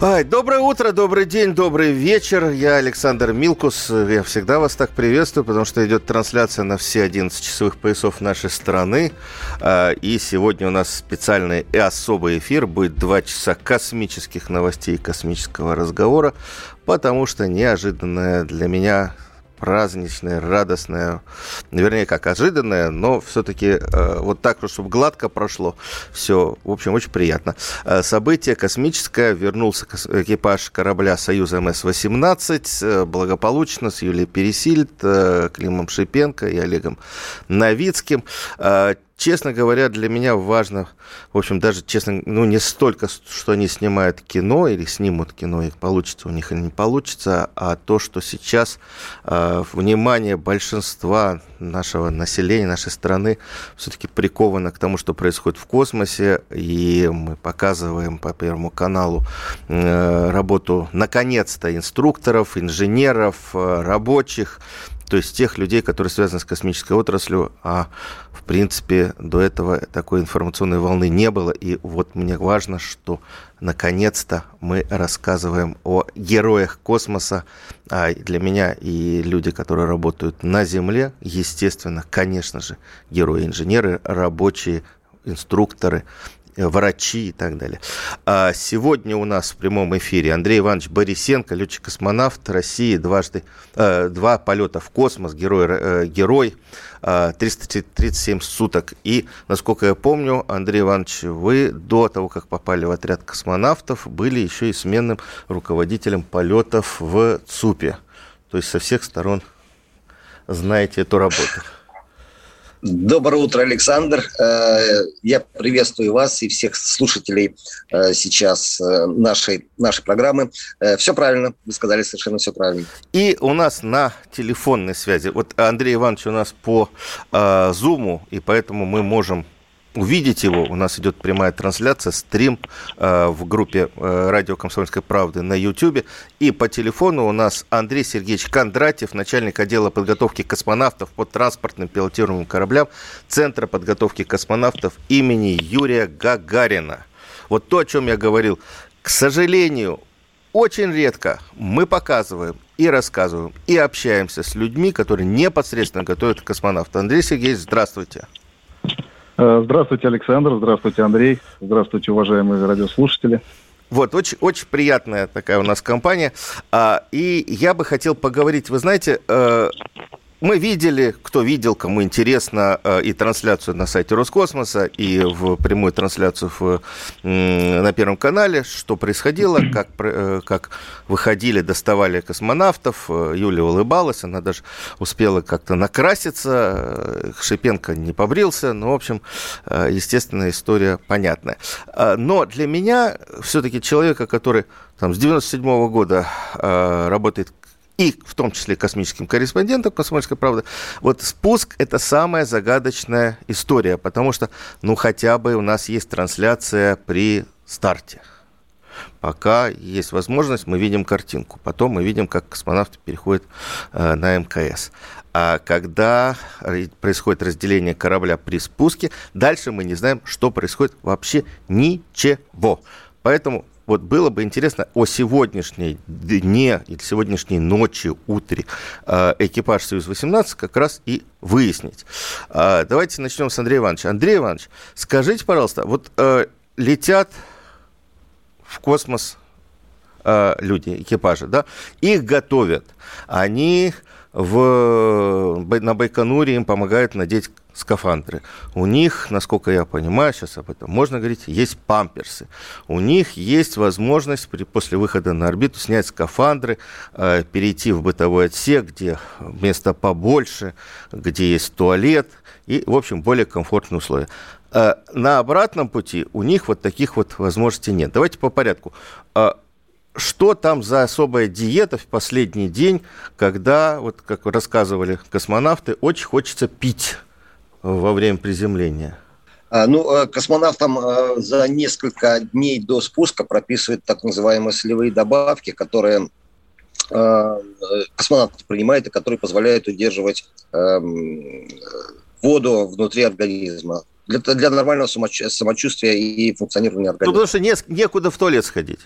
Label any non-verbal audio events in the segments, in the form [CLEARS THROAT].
Ай, доброе утро, добрый день, добрый вечер. Я Александр Милкус. Я всегда вас так приветствую, потому что идет трансляция на все 11 часовых поясов нашей страны. А, и сегодня у нас специальный и особый эфир. Будет 2 часа космических новостей и космического разговора, потому что неожиданное для меня праздничное, радостное, вернее, как ожиданное, но все-таки э, вот так, чтобы гладко прошло. Все, в общем, очень приятно. Э, событие космическое. Вернулся экипаж корабля «Союз МС-18» э, благополучно с Юлией Пересильд, Климом Шипенко и Олегом Новицким. Честно говоря, для меня важно, в общем, даже, честно, ну, не столько, что они снимают кино или снимут кино, и получится у них или не получится, а то, что сейчас э, внимание большинства нашего населения, нашей страны все-таки приковано к тому, что происходит в космосе, и мы показываем по Первому каналу э, работу, наконец-то, инструкторов, инженеров, э, рабочих, то есть тех людей, которые связаны с космической отраслью, а в принципе до этого такой информационной волны не было. И вот мне важно, что наконец-то мы рассказываем о героях космоса. А для меня и люди, которые работают на Земле, естественно, конечно же, герои-инженеры, рабочие, инструкторы, врачи и так далее. А сегодня у нас в прямом эфире Андрей Иванович Борисенко, летчик-космонавт России, дважды, э, два полета в космос, герой, э, герой э, 337 суток. И, насколько я помню, Андрей Иванович, вы до того, как попали в отряд космонавтов, были еще и сменным руководителем полетов в ЦУПе. То есть со всех сторон знаете эту работу. Доброе утро, Александр. Э, я приветствую вас и всех слушателей э, сейчас э, нашей, нашей программы. Все правильно, вы сказали совершенно все правильно. И у нас на телефонной связи, вот Андрей Иванович у нас по Зуму, и поэтому мы можем увидеть его. У нас идет прямая трансляция, стрим э, в группе э, «Радио Комсомольской правды» на YouTube. И по телефону у нас Андрей Сергеевич Кондратьев, начальник отдела подготовки космонавтов по транспортным пилотируемым кораблям Центра подготовки космонавтов имени Юрия Гагарина. Вот то, о чем я говорил. К сожалению, очень редко мы показываем и рассказываем, и общаемся с людьми, которые непосредственно готовят космонавта. Андрей Сергеевич, здравствуйте. Э, здравствуйте, Александр. Здравствуйте, Андрей. Здравствуйте, уважаемые радиослушатели. Вот, очень, очень приятная такая у нас компания. А, и я бы хотел поговорить, вы знаете, э, мы видели, кто видел, кому интересно, э, и трансляцию на сайте Роскосмоса, и в прямую трансляцию в, на Первом канале, что происходило, [CLEARS THROAT] как, э, как выходили, доставали космонавтов. Э, Юля улыбалась, она даже успела как-то накраситься. Шипенко не побрился. Ну, в общем, естественная история понятная. Но для меня все-таки человека, который там, с 97 -го года работает и в том числе космическим корреспондентом «Комсомольской правды», вот спуск – это самая загадочная история, потому что, ну, хотя бы у нас есть трансляция при старте. Пока есть возможность, мы видим картинку. Потом мы видим, как космонавты переходят э, на МКС. А когда происходит разделение корабля при спуске, дальше мы не знаем, что происходит вообще ничего. Поэтому вот было бы интересно о сегодняшней дне или сегодняшней ночи, утре э, экипаж «Союз-18» как раз и выяснить. Э, давайте начнем с Андрея Ивановича. Андрей Иванович, скажите, пожалуйста, вот э, летят в космос люди, экипажи, да, их готовят, они в, на Байконуре им помогают надеть скафандры. У них, насколько я понимаю, сейчас об этом можно говорить, есть памперсы. У них есть возможность при, после выхода на орбиту снять скафандры, э, перейти в бытовой отсек, где место побольше, где есть туалет и, в общем, более комфортные условия. Э, на обратном пути у них вот таких вот возможностей нет. Давайте по порядку. Э, что там за особая диета в последний день, когда, вот как рассказывали космонавты, очень хочется пить во время приземления? А, ну, э, космонавтам э, за несколько дней до спуска прописывают так называемые солевые добавки, которые э, космонавт принимает и которые позволяют удерживать эм, воду внутри организма для, для нормального самочувствия и функционирования организма. Ну, потому что не, некуда в туалет сходить.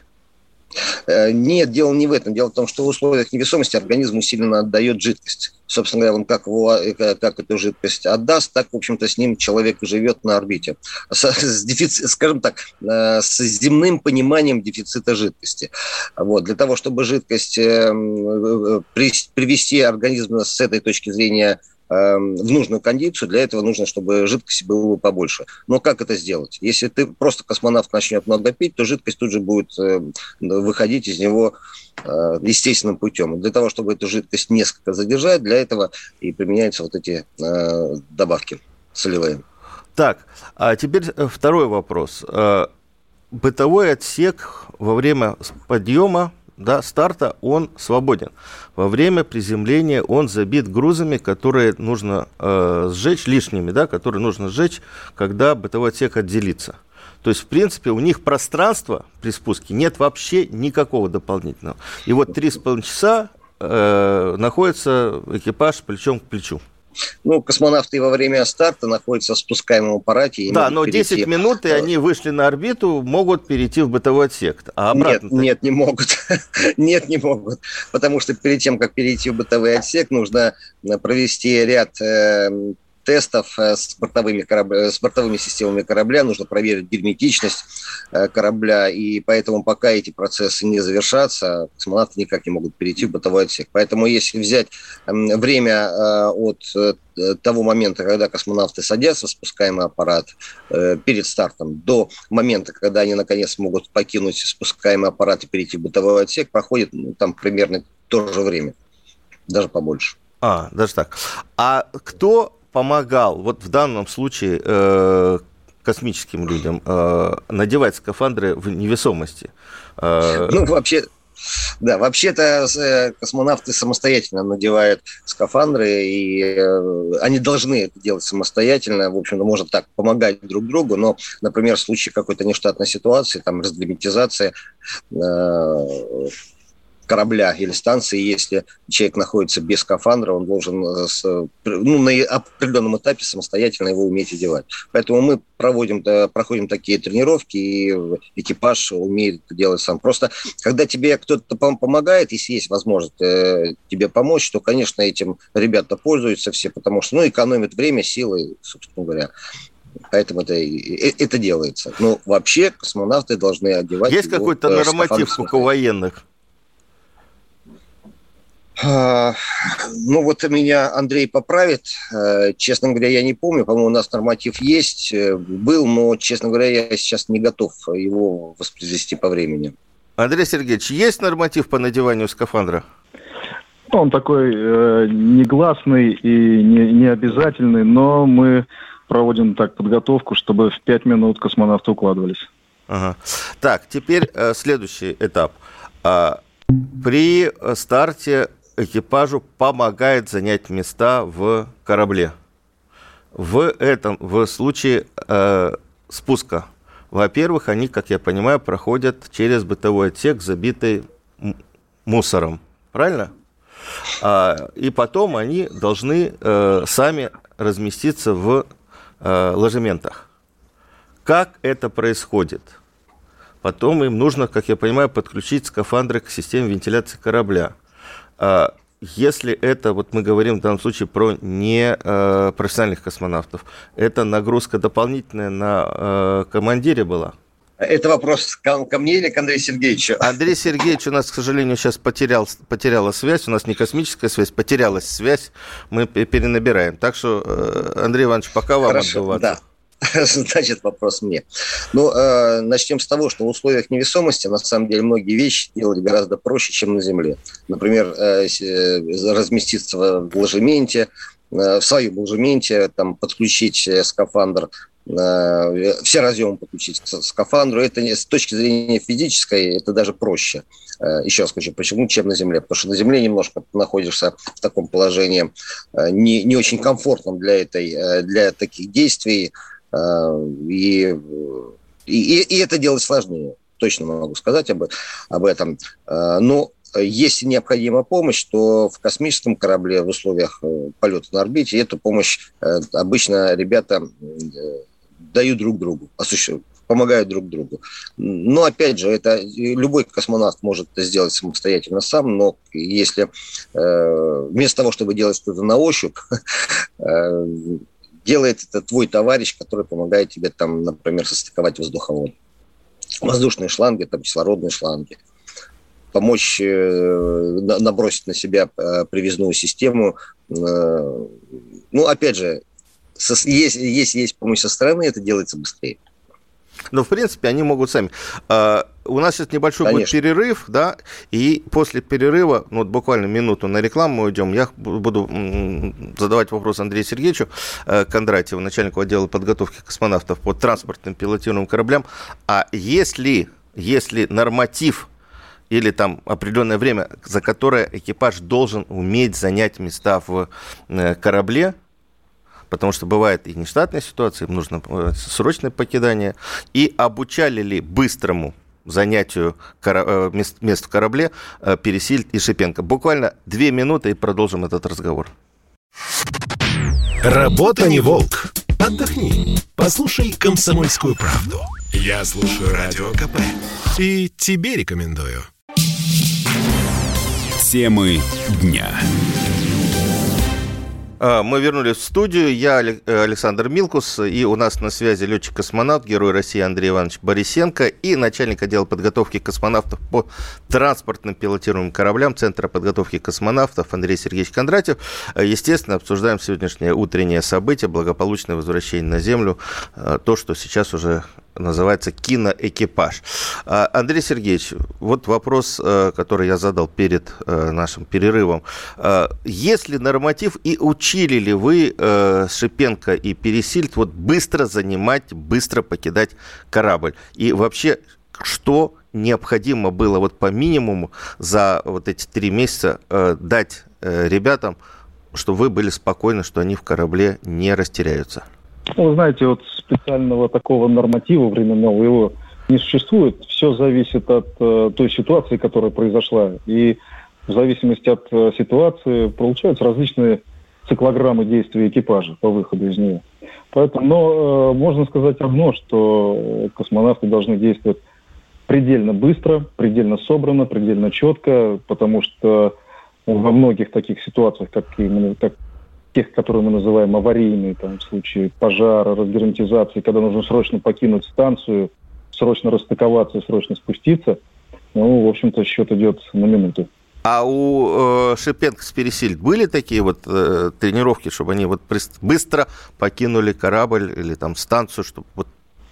Э, нет, дело не в этом. Дело в том, что в условиях невесомости организм усиленно отдает жидкость. Собственно говоря, он как, его, э, как эту жидкость отдаст, так, в общем-то, с ним человек живет на орбите. С, с дефицит, скажем так, э, с земным пониманием дефицита жидкости. Вот. Для того, чтобы жидкость привести организм с этой точки зрения Эм, в нужную кондицию, для этого нужно, чтобы жидкости было побольше. Но как это сделать? Если ты просто космонавт начнет много пить, то жидкость тут же будет э, выходить из него э, естественным путем. Для того, чтобы эту жидкость несколько задержать, для этого и применяются вот эти э, добавки солевые. Так, а теперь второй вопрос. Бытовой отсек во время подъема да, старта он свободен. Во время приземления он забит грузами, которые нужно э, сжечь, лишними, да, которые нужно сжечь, когда бытовой отсек отделится. То есть, в принципе, у них пространства при спуске нет вообще никакого дополнительного. И вот три с половиной часа э, находится экипаж плечом к плечу. Ну, космонавты во время старта находятся в спускаемом аппарате. да, но перейти... 10 минут, и они вышли на орбиту, могут перейти в бытовой отсек. А обратно нет, нет, не могут. [LAUGHS] нет, не могут. Потому что перед тем, как перейти в бытовой отсек, нужно провести ряд э, тестов э, с бортовыми, корабля, с бортовыми системами корабля, нужно проверить герметичность э, корабля, и поэтому пока эти процессы не завершатся, космонавты никак не могут перейти в бытовой отсек. Поэтому если взять время э, от того момента, когда космонавты садятся в спускаемый аппарат перед стартом, до момента, когда они наконец могут покинуть спускаемый аппарат и перейти в бытовой отсек, проходит ну, там примерно то же время, даже побольше. А, даже так. А кто помогал, вот в данном случае э, космическим людям, э, надевать скафандры в невесомости? Э, ну, вообще, да, вообще-то космонавты самостоятельно надевают скафандры, и они должны это делать самостоятельно. В общем-то, можно так помогать друг другу, но, например, в случае какой-то нештатной ситуации, там, разгерметизация, корабля или станции, если человек находится без скафандра, он должен э, с, ну, на определенном этапе самостоятельно его уметь одевать. Поэтому мы проводим, проходим такие тренировки, и экипаж умеет это делать сам. Просто когда тебе кто-то помогает, если есть возможность э, тебе помочь, то, конечно, этим ребята пользуются все, потому что ну, экономят время, силы, собственно говоря. Поэтому это, это делается. Но вообще космонавты должны одевать... Есть какой-то э, норматив у военных? А, ну вот меня Андрей поправит. Э, честно говоря, я не помню. По-моему, у нас норматив есть, э, был, но, честно говоря, я сейчас не готов его воспроизвести по времени. Андрей Сергеевич, есть норматив по надеванию скафандра? Он такой э, негласный и не, не обязательный, но мы проводим так подготовку, чтобы в пять минут космонавты укладывались. Ага. Так, теперь э, следующий этап. А, при старте экипажу помогает занять места в корабле. В этом, в случае э, спуска, во-первых, они, как я понимаю, проходят через бытовой отсек, забитый мусором. Правильно? А, и потом они должны э, сами разместиться в э, ложементах. Как это происходит? Потом им нужно, как я понимаю, подключить скафандры к системе вентиляции корабля. А, если это, вот мы говорим в данном случае про не э, профессиональных космонавтов, это нагрузка дополнительная на э, командире была? Это вопрос ко, ко мне или к Андрею Сергеевичу? Андрей Сергеевич у нас, к сожалению, сейчас потерял, потеряла связь. У нас не космическая связь, потерялась связь. Мы перенабираем. Так что, э, Андрей Иванович, пока вам Хорошо, отдуваться. Да. [LAUGHS] Значит, вопрос мне. Ну, э, начнем с того, что в условиях невесомости, на самом деле, многие вещи делать гораздо проще, чем на Земле. Например, э, э разместиться в ложементе, э, в своем ложементе, там, подключить э, скафандр э, все разъемы подключить к скафандру. Это с точки зрения физической, это даже проще. Еще раз скажу, почему, чем на Земле. Потому что на Земле немножко находишься в таком положении не, не очень комфортном для, этой, для таких действий. И, и, и это делать сложнее точно могу сказать об, об этом. Но если необходима помощь, то в космическом корабле в условиях э, полета на орбите эту помощь э, обычно ребята э, дают друг другу, помогают друг другу. Но опять же, это любой космонавт может это сделать самостоятельно сам, но если вместо того, чтобы делать что-то на ощупь, [LAUGHS] делает это твой товарищ, который помогает тебе там, например, состыковать воздуховод. Воздушные шланги, там кислородные шланги помочь э, набросить на себя э, привязную систему. Э, ну, опять же, если есть, есть помощь со стороны, это делается быстрее. Но, в принципе, они могут сами. У нас сейчас небольшой Конечно. будет перерыв, да, и после перерыва, ну, вот буквально минуту на рекламу уйдем, я буду задавать вопрос Андрею Сергеевичу Кондратьеву, начальнику отдела подготовки космонавтов по транспортным пилотируемым кораблям. А если, если норматив или там определенное время, за которое экипаж должен уметь занять места в э, корабле, потому что бывает и нештатная ситуация, им нужно э, срочное покидание, и обучали ли быстрому занятию э, мест, мест в корабле Пересильд и Шипенко. Буквально две минуты и продолжим этот разговор. Работа не волк. Отдохни. Послушай комсомольскую правду. Я слушаю радио КП. И тебе рекомендую. Темы дня. А, мы вернулись в студию. Я э, Александр Милкус, и у нас на связи летчик-космонавт, герой России Андрей Иванович Борисенко и начальник отдела подготовки космонавтов по транспортным пилотируемым кораблям Центра подготовки космонавтов Андрей Сергеевич Кондратьев. Э, естественно, обсуждаем сегодняшнее утреннее событие, благополучное возвращение на Землю, э, то, что сейчас уже называется «Киноэкипаж». А, Андрей Сергеевич, вот вопрос, э, который я задал перед э, нашим перерывом. А, есть ли норматив и учили ли вы э, Шипенко и Пересильд вот быстро занимать, быстро покидать корабль? И вообще, что необходимо было вот по минимуму за вот эти три месяца дать ребятам, чтобы вы были спокойны, что они в корабле не растеряются? Ну, вы знаете, вот специального такого норматива временного его не существует. Все зависит от э, той ситуации, которая произошла. И в зависимости от э, ситуации получаются различные циклограммы действия экипажа по выходу из нее. Поэтому, но э, можно сказать одно, что космонавты должны действовать предельно быстро, предельно собрано, предельно четко, потому что во многих таких ситуациях, как, как тех, которые мы называем аварийные, там, в случае пожара, разгерметизации, когда нужно срочно покинуть станцию, срочно расстыковаться, срочно спуститься, ну, в общем-то, счет идет на минуту. А у э, Шипенко с Пересильд были такие вот э, тренировки, чтобы они вот быстро покинули корабль или там станцию, чтобы вот...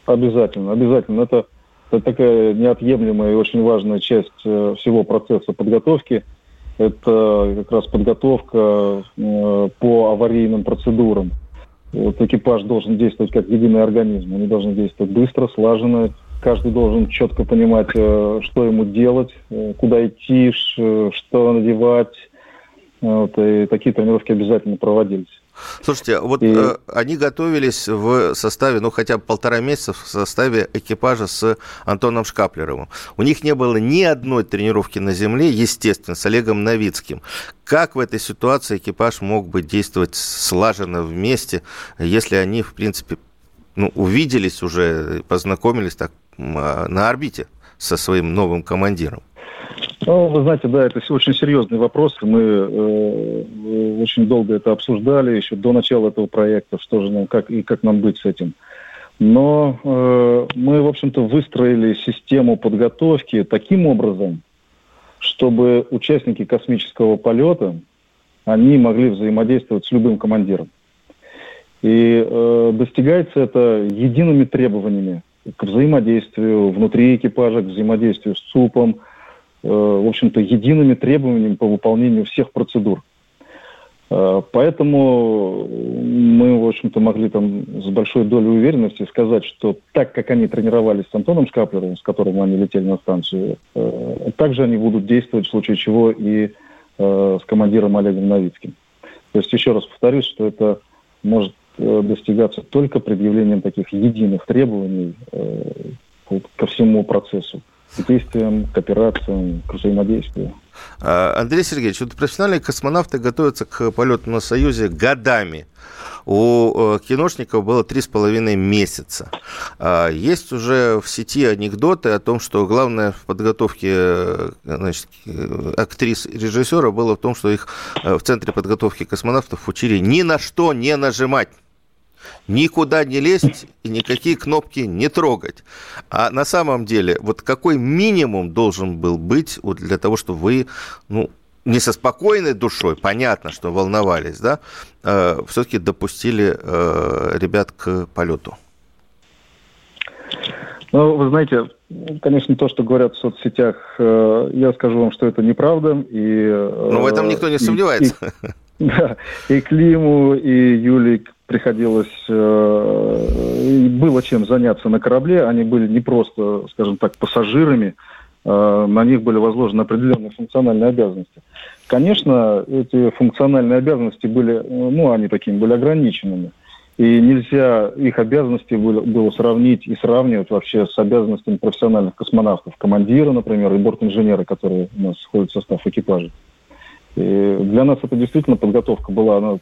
Обязательно, обязательно. Это, это такая неотъемлемая и очень важная часть э, всего процесса подготовки – это как раз подготовка э, по аварийным процедурам. Вот экипаж должен действовать как единый организм. Они должны действовать быстро, слаженно. Каждый должен четко понимать, э, что ему делать, э, куда идти, что надевать. Вот, и такие тренировки обязательно проводились. Слушайте, вот и... э, они готовились в составе, ну, хотя бы полтора месяца в составе экипажа с Антоном Шкаплеровым. У них не было ни одной тренировки на земле, естественно, с Олегом Новицким. Как в этой ситуации экипаж мог бы действовать слаженно вместе, если они, в принципе, ну, увиделись уже, познакомились так на орбите со своим новым командиром? Ну, вы знаете, да, это очень серьезный вопрос. Мы э, очень долго это обсуждали еще до начала этого проекта, что же нам, как и как нам быть с этим. Но э, мы, в общем-то, выстроили систему подготовки таким образом, чтобы участники космического полета, они могли взаимодействовать с любым командиром. И э, достигается это едиными требованиями к взаимодействию внутри экипажа, к взаимодействию с ЦУПом, Э, в общем-то, едиными требованиями по выполнению всех процедур. Э, поэтому мы, в общем-то, могли там с большой долей уверенности сказать, что так, как они тренировались с Антоном Шкаплером, с которым они летели на станцию, э, также они будут действовать в случае чего и э, с командиром Олегом Новицким. То есть, еще раз повторюсь, что это может достигаться только предъявлением таких единых требований ко всему процессу к действиям, к операциям, к взаимодействию. А, Андрей Сергеевич, вот профессиональные космонавты готовятся к полету на Союзе годами. У э, киношников было три с половиной месяца. А, есть уже в сети анекдоты о том, что главное в подготовке э, значит, э, актрис и режиссера было в том, что их в центре подготовки космонавтов учили ни на что не нажимать никуда не лезть и никакие кнопки не трогать. А на самом деле, вот какой минимум должен был быть вот для того, чтобы вы, ну, не со спокойной душой, понятно, что волновались, да, э, все-таки допустили э, ребят к полету? Ну, вы знаете, конечно, то, что говорят в соцсетях, э, я скажу вам, что это неправда. И, э, ну, в этом никто не сомневается. И, [LAUGHS] да, и Климу, и Юлии приходилось, э, было чем заняться на корабле. Они были не просто, скажем так, пассажирами, э, на них были возложены определенные функциональные обязанности. Конечно, эти функциональные обязанности были, ну, они такими были ограниченными. И нельзя их обязанности было, было сравнить и сравнивать вообще с обязанностями профессиональных космонавтов, командира, например, и борт-инженера, которые у нас входят в состав экипажа. И для нас это действительно подготовка была она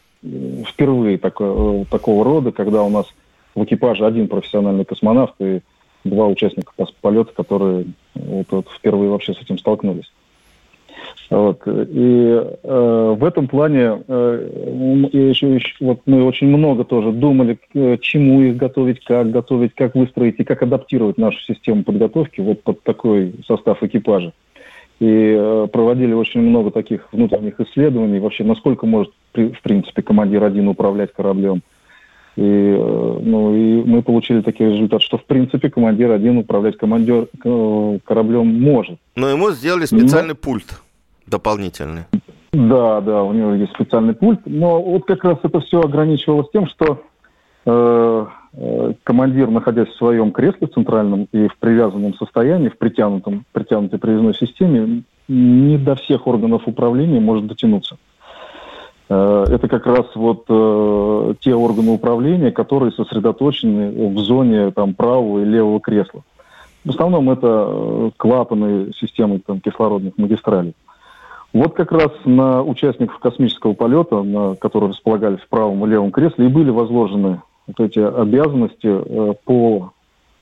впервые тако, такого рода, когда у нас в экипаже один профессиональный космонавт и два участника полета, которые вот, вот впервые вообще с этим столкнулись. Вот. И э, в этом плане э, еще, еще, вот мы очень много тоже думали, к чему их готовить, как готовить, как выстроить и как адаптировать нашу систему подготовки вот под такой состав экипажа и э, проводили очень много таких внутренних исследований, вообще насколько может, в принципе, командир один управлять кораблем. И, э, ну, и мы получили такой результат, что, в принципе, командир один управлять командир, э, кораблем может. Но ему сделали специальный но... пульт дополнительный. Да, да, у него есть специальный пульт. Но вот как раз это все ограничивалось тем, что Э, командир, находясь в своем кресле центральном и в привязанном состоянии, в притянутом, притянутой привязной системе, не до всех органов управления может дотянуться. Э, это как раз вот э, те органы управления, которые сосредоточены в зоне там, правого и левого кресла. В основном это клапаны системы там, кислородных магистралей. Вот как раз на участников космического полета, на которые располагались в правом и левом кресле, и были возложены вот эти обязанности э, по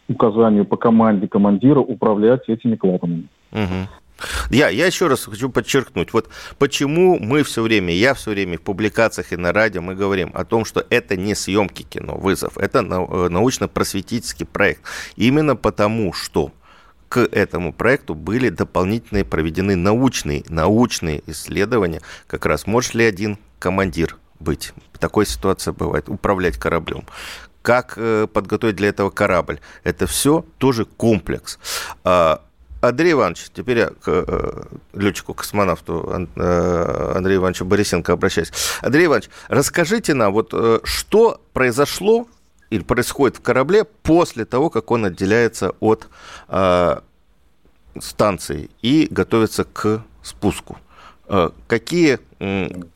указанию, по команде командира управлять этими клапанами. Угу. Я, я еще раз хочу подчеркнуть, вот почему мы все время, я все время в публикациях и на радио мы говорим о том, что это не съемки кино, вызов, это э, научно-просветительский проект. Именно потому, что к этому проекту были дополнительные проведены научные, научные исследования, как раз может ли один командир быть. Такой ситуация бывает. Управлять кораблем. Как э, подготовить для этого корабль? Это все тоже комплекс. А, Андрей Иванович, теперь я к э, летчику-космонавту э, Андрею Ивановичу Борисенко обращаюсь. Андрей Иванович, расскажите нам, вот что произошло или происходит в корабле после того, как он отделяется от станции и готовится к спуску. Какие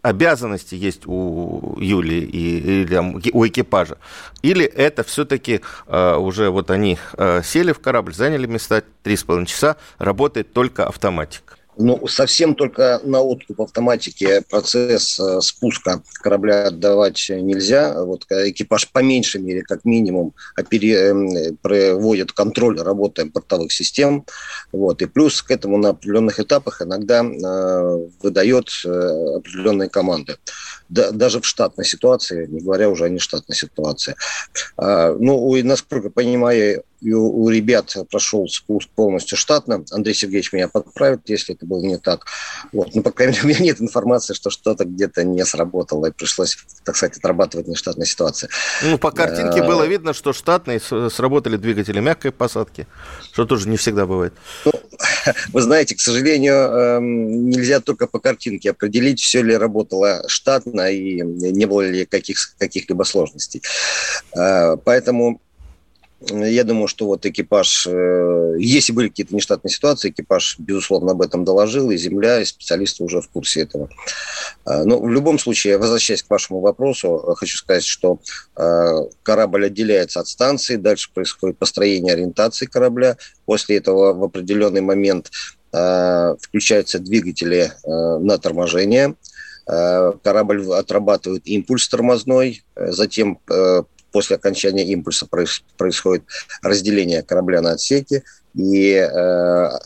обязанности есть у Юли и, или у экипажа? Или это все-таки э, уже вот они э, сели в корабль, заняли места, три с половиной часа, работает только автоматика? Ну, совсем только на откуп автоматики процесс э, спуска корабля отдавать нельзя. Вот экипаж по меньшей мере, как минимум, опери... проводит контроль работы портовых систем. Вот. И плюс к этому на определенных этапах иногда э, выдает э, определенные команды. Да, даже в штатной ситуации, не говоря уже о нештатной ситуации. А, ну, и, насколько понимаю, у, у ребят прошел спуск полностью штатно. Андрей Сергеевич меня подправит, если это было не так. Вот. Но, по крайней мере, у меня нет информации, что что-то где-то не сработало, и пришлось, так сказать, отрабатывать нештатная ситуация. Ну, по картинке а... было видно, что штатные сработали двигатели мягкой посадки, что тоже не всегда бывает. Ну, [LAUGHS] вы знаете, к сожалению, эм, нельзя только по картинке определить, все ли работало штатно и не было ли каких, каких-либо сложностей. Э, поэтому я думаю, что вот экипаж, э, если были какие-то нештатные ситуации, экипаж, безусловно, об этом доложил, и земля, и специалисты уже в курсе этого. Э, но в любом случае, возвращаясь к вашему вопросу, хочу сказать, что корабль отделяется от станции, дальше происходит построение ориентации корабля, после этого в определенный момент включаются двигатели на торможение, корабль отрабатывает импульс тормозной, затем после окончания импульса происходит разделение корабля на отсеки, и э, а,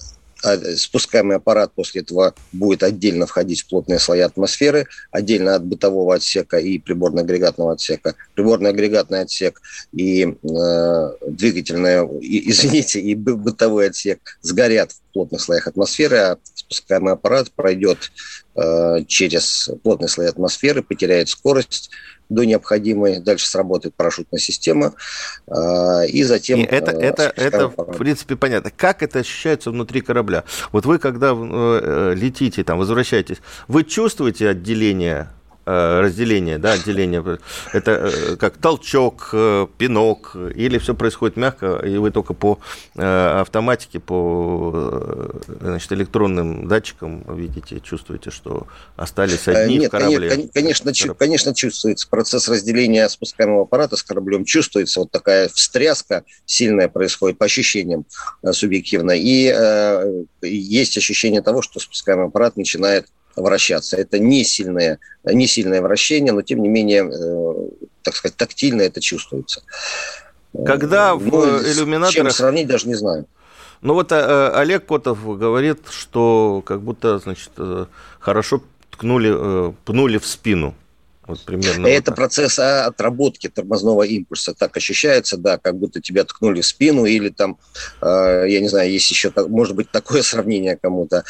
спускаемый аппарат после этого будет отдельно входить в плотные слои атмосферы, отдельно от бытового отсека и приборно-агрегатного отсека. Приборно-агрегатный отсек и э, двигательный, и, извините, и бытовой отсек сгорят в плотных слоях атмосферы, а спускаемый аппарат пройдет э, через плотные слои атмосферы, потеряет скорость, до необходимой, дальше сработает парашютная система, а, и затем... И это, э, это, это в принципе, понятно. Как это ощущается внутри корабля? Вот вы, когда э, летите, там, возвращаетесь, вы чувствуете отделение Э, разделение, да, отделение. Это э, как толчок, э, пинок, или все происходит мягко, и вы только по автоматике, по значит, электронным датчикам видите, чувствуете, что остались одни Нет, в корабле? Конечно, конечно, чувствуется. Процесс разделения спускаемого аппарата с кораблем чувствуется. Вот такая встряска сильная происходит по ощущениям субъективно. И э, есть ощущение того, что спускаемый аппарат начинает вращаться. Это не сильное, не сильное вращение, но тем не менее, э, так сказать, тактильно это чувствуется. Когда в ну, иллюминаторах... Чем сравнить, даже не знаю. Ну вот э, Олег Котов говорит, что как будто, значит, э, хорошо ткнули, пнули в спину. Вот примерно Это вот процесс а, отработки тормозного импульса. Так ощущается, да, как будто тебя ткнули в спину или там, э, я не знаю, есть еще, может быть, такое [LAUGHS] сравнение кому-то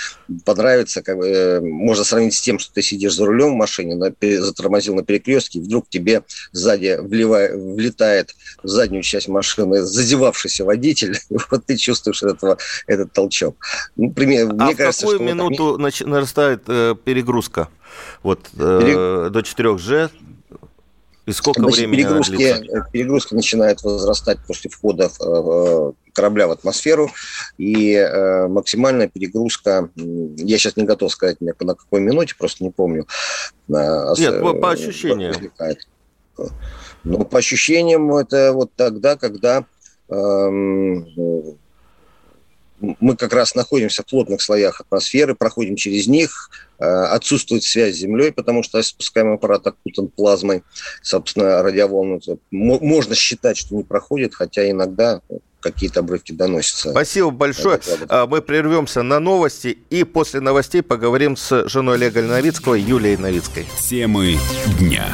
понравится. Как, э, можно сравнить с тем, что ты сидишь за рулем в машине, на, затормозил на перекрестке, и вдруг тебе сзади вливает, влетает в заднюю часть машины зазевавшийся водитель, [LAUGHS] и вот ты чувствуешь этого, этот толчок. Ну, пример, а мне в кажется, какую минуту вот, нарастает э, перегрузка? Вот э, до 4G и сколько Значит, времени перегрузки, перегрузки начинают возрастать после входа в, в, корабля в атмосферу, и э, максимальная перегрузка, я сейчас не готов сказать на какой минуте, просто не помню. Э, Нет, по, по ощущениям. Ну, по ощущениям, это вот тогда, когда э, мы как раз находимся в плотных слоях атмосферы, проходим через них, э, отсутствует связь с Землей, потому что спускаемый аппарат окутан плазмой, собственно, радиоволны. Можно считать, что не проходит, хотя иногда какие-то обрывки доносятся. Спасибо большое. А, мы прервемся на новости и после новостей поговорим с женой Олега Новицкого, Юлией Новицкой. Темы дня.